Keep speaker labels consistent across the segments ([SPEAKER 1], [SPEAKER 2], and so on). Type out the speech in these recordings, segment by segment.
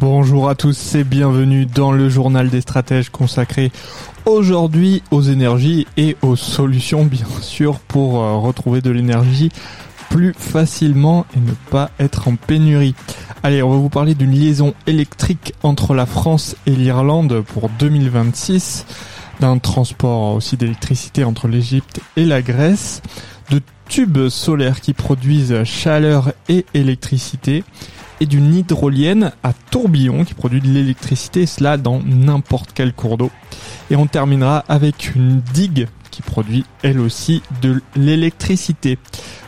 [SPEAKER 1] Bonjour à tous et bienvenue dans le journal des stratèges consacré aujourd'hui aux énergies et aux solutions bien sûr pour euh, retrouver de l'énergie plus facilement et ne pas être en pénurie. Allez, on va vous parler d'une liaison électrique entre la France et l'Irlande pour 2026, d'un transport aussi d'électricité entre l'Égypte et la Grèce, de tubes solaires qui produisent chaleur et électricité, et d'une hydrolienne à tourbillon qui produit de l'électricité, cela dans n'importe quel cours d'eau. Et on terminera avec une digue qui produit elle aussi de l'électricité.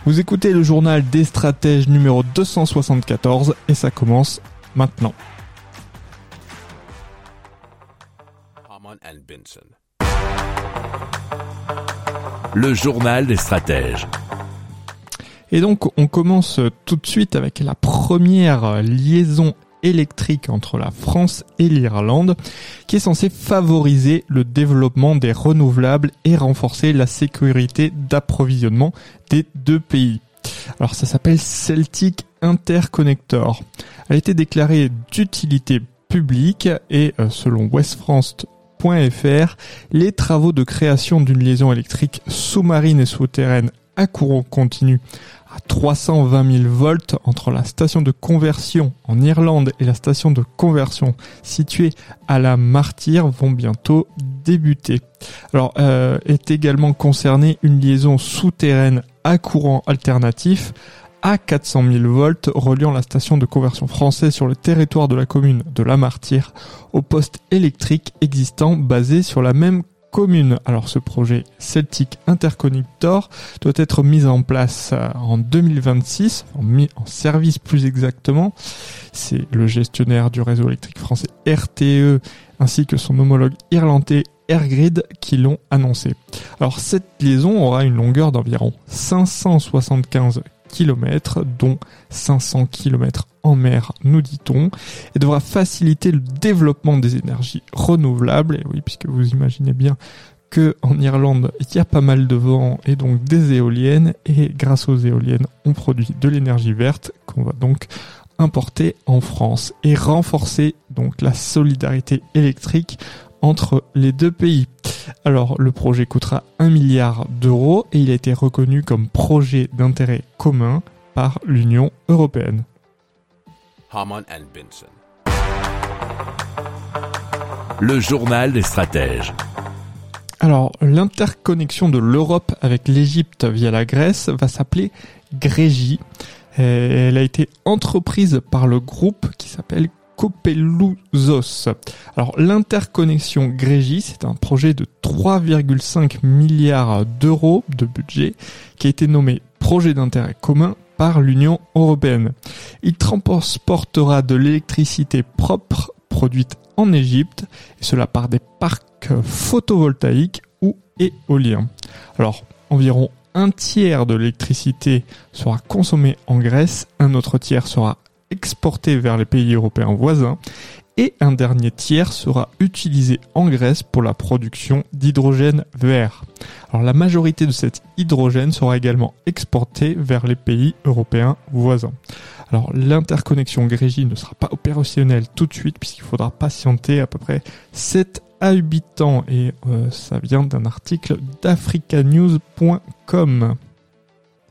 [SPEAKER 1] Vous écoutez le journal des stratèges numéro 274 et ça commence maintenant.
[SPEAKER 2] Le journal des stratèges.
[SPEAKER 1] Et donc on commence tout de suite avec la première liaison électrique entre la France et l'Irlande qui est censée favoriser le développement des renouvelables et renforcer la sécurité d'approvisionnement des deux pays. Alors ça s'appelle Celtic Interconnector. Elle a été déclarée d'utilité publique et euh, selon westfrance.fr, les travaux de création d'une liaison électrique sous-marine et souterraine à courant continu à 320 000 volts entre la station de conversion en Irlande et la station de conversion située à la Martyre vont bientôt débuter. Alors euh, est également concernée une liaison souterraine à courant alternatif à 400 000 volts reliant la station de conversion française sur le territoire de la commune de La Martyre au poste électrique existant basé sur la même Alors ce projet Celtic Interconnector doit être mis en place euh, en 2026, en, mis en service plus exactement. C'est le gestionnaire du réseau électrique français RTE ainsi que son homologue irlandais Airgrid qui l'ont annoncé. Alors cette liaison aura une longueur d'environ 575 km, dont 500 km en mer, nous dit-on, et devra faciliter le développement des énergies renouvelables. Et oui, puisque vous imaginez bien que en Irlande, il y a pas mal de vent et donc des éoliennes, et grâce aux éoliennes, on produit de l'énergie verte qu'on va donc importer en France et renforcer donc la solidarité électrique entre les deux pays. Alors le projet coûtera 1 milliard d'euros et il a été reconnu comme projet d'intérêt commun par l'Union européenne.
[SPEAKER 2] Le journal des stratèges.
[SPEAKER 1] Alors l'interconnexion de l'Europe avec l'Égypte via la Grèce va s'appeler Grégie. Elle a été entreprise par le groupe qui s'appelle Copelouzos. Alors l'interconnexion Grégie, c'est un projet de 3,5 milliards d'euros de budget qui a été nommé projet d'intérêt commun par l'Union européenne. Il transportera de l'électricité propre produite en Égypte et cela par des parcs photovoltaïques ou éoliens. Alors environ un tiers de l'électricité sera consommée en Grèce, un autre tiers sera exporté vers les pays européens voisins et un dernier tiers sera utilisé en Grèce pour la production d'hydrogène vert. Alors la majorité de cet hydrogène sera également exporté vers les pays européens voisins. Alors l'interconnexion Grégie ne sera pas opérationnelle tout de suite puisqu'il faudra patienter à peu près 7 à 8 ans et euh, ça vient d'un article d'africanews.com.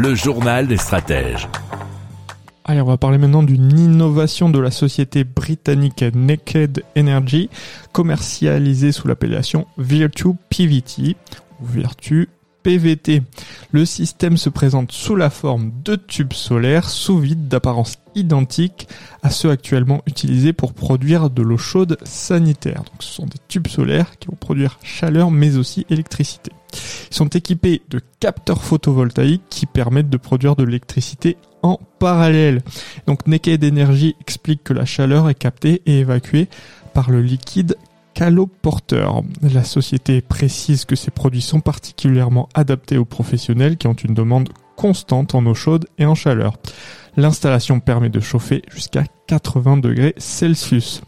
[SPEAKER 2] Le journal des stratèges.
[SPEAKER 1] Allez, on va parler maintenant d'une innovation de la société britannique Naked Energy, commercialisée sous l'appellation Virtue PVT, Virtue PVT. Le système se présente sous la forme de tubes solaires sous vide d'apparence identique à ceux actuellement utilisés pour produire de l'eau chaude sanitaire. Donc ce sont des tubes solaires qui vont produire chaleur mais aussi électricité. Ils sont équipés de capteurs photovoltaïques qui permettent de produire de l'électricité en parallèle. Donc Naked Energy explique que la chaleur est captée et évacuée par le liquide caloporteur. La société précise que ces produits sont particulièrement adaptés aux professionnels qui ont une demande constante en eau chaude et en chaleur. L'installation permet de chauffer jusqu'à 80 degrés Celsius.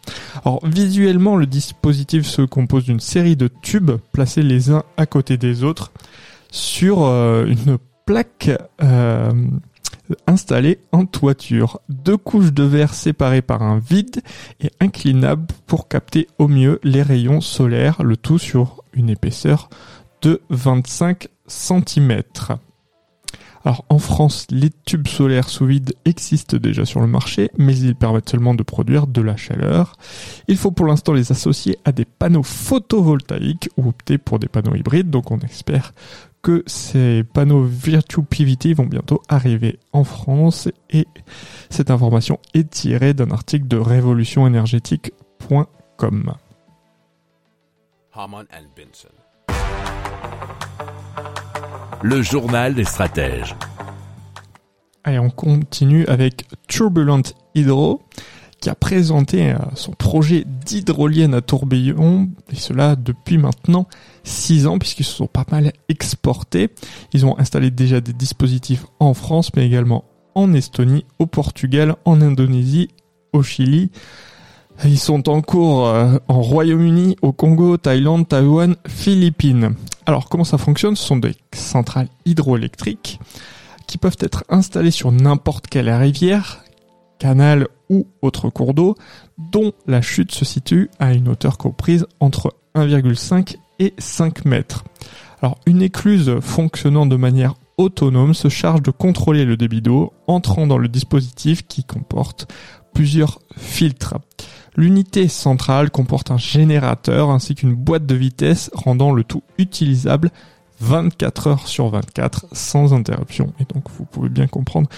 [SPEAKER 1] Alors visuellement, le dispositif se compose d'une série de tubes placés les uns à côté des autres sur euh, une plaque euh, installée en toiture. Deux couches de verre séparées par un vide et inclinables pour capter au mieux les rayons solaires, le tout sur une épaisseur de 25 cm. Alors en France, les tubes solaires sous vide existent déjà sur le marché, mais ils permettent seulement de produire de la chaleur. Il faut pour l'instant les associer à des panneaux photovoltaïques ou opter pour des panneaux hybrides, donc on espère que ces panneaux Virtue PVT vont bientôt arriver en France et cette information est tirée d'un article de révolutionénergétique.com.
[SPEAKER 2] Le journal des stratèges.
[SPEAKER 1] Allez, on continue avec Turbulent Hydro qui a présenté euh, son projet d'hydrolienne à tourbillon, et cela depuis maintenant 6 ans, puisqu'ils se sont pas mal exportés. Ils ont installé déjà des dispositifs en France, mais également en Estonie, au Portugal, en Indonésie, au Chili. Ils sont en cours euh, en Royaume-Uni, au Congo, Thaïlande, Taïwan, Philippines. Alors comment ça fonctionne? Ce sont des centrales hydroélectriques qui peuvent être installées sur n'importe quelle rivière, canal ou autre cours d'eau, dont la chute se situe à une hauteur comprise entre 1,5 et 5 mètres. Alors une écluse fonctionnant de manière autonome se charge de contrôler le débit d'eau entrant dans le dispositif qui comporte plusieurs filtres. L'unité centrale comporte un générateur ainsi qu'une boîte de vitesse rendant le tout utilisable 24 heures sur 24 sans interruption. Et donc vous pouvez bien comprendre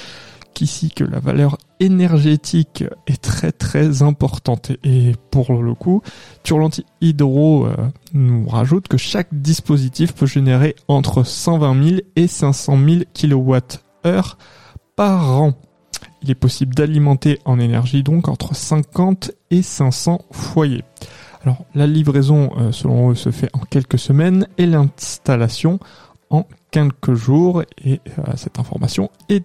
[SPEAKER 1] qu'ici que la valeur énergétique est très très importante. Et pour le coup, Turlanti Hydro euh, nous rajoute que chaque dispositif peut générer entre 120 000 et 500 000 kWh par an. Il est possible d'alimenter en énergie donc entre 50 et 500 foyers. Alors la livraison euh, selon eux se fait en quelques semaines et l'installation en quelques jours et euh, cette information est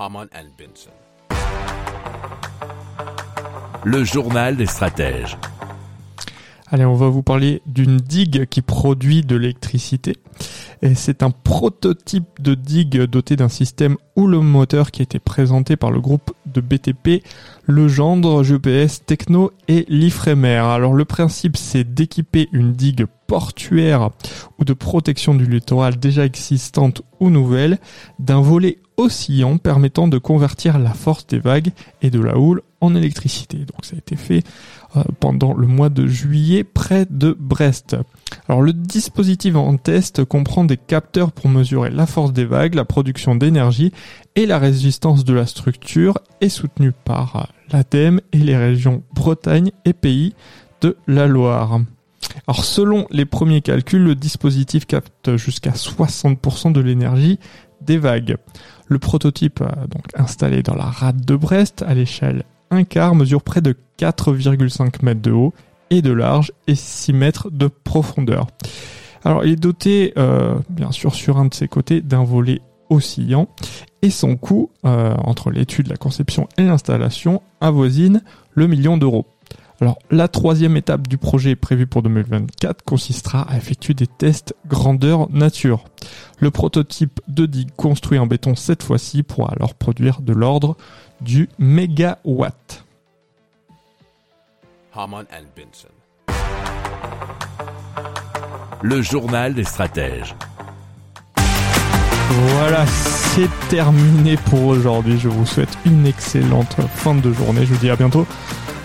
[SPEAKER 3] Harman and Benson.
[SPEAKER 2] Le journal des stratèges.
[SPEAKER 1] Allez, on va vous parler d'une digue qui produit de l'électricité. Et c'est un prototype de digue doté d'un système moteur qui a été présenté par le groupe de BTP, Legendre, GPS, Techno et l'Ifremer. Alors le principe c'est d'équiper une digue portuaire ou de protection du littoral déjà existante ou nouvelle d'un volet oscillant permettant de convertir la force des vagues et de la houle en électricité. Donc ça a été fait euh, pendant le mois de juillet près de Brest. Alors le dispositif en test comprend des capteurs pour mesurer la force des vagues, la production d'énergie et la résistance de la structure est soutenu par l'ADEME et les régions Bretagne et Pays de la Loire. Alors selon les premiers calculs, le dispositif capte jusqu'à 60% de l'énergie des vagues. Le prototype donc installé dans la rade de Brest à l'échelle 1 quart mesure près de 4,5 mètres de haut et de large et 6 mètres de profondeur. Alors il est doté euh, bien sûr sur un de ses côtés d'un volet oscillant et son coût euh, entre l'étude, la conception et l'installation avoisine le million d'euros. Alors la troisième étape du projet prévue pour 2024 consistera à effectuer des tests grandeur nature. Le prototype de digue construit en béton cette fois-ci pourra alors produire de l'ordre du mégawatt.
[SPEAKER 2] Le journal des stratèges.
[SPEAKER 1] Voilà, c'est terminé pour aujourd'hui. Je vous souhaite une excellente fin de journée. Je vous dis à bientôt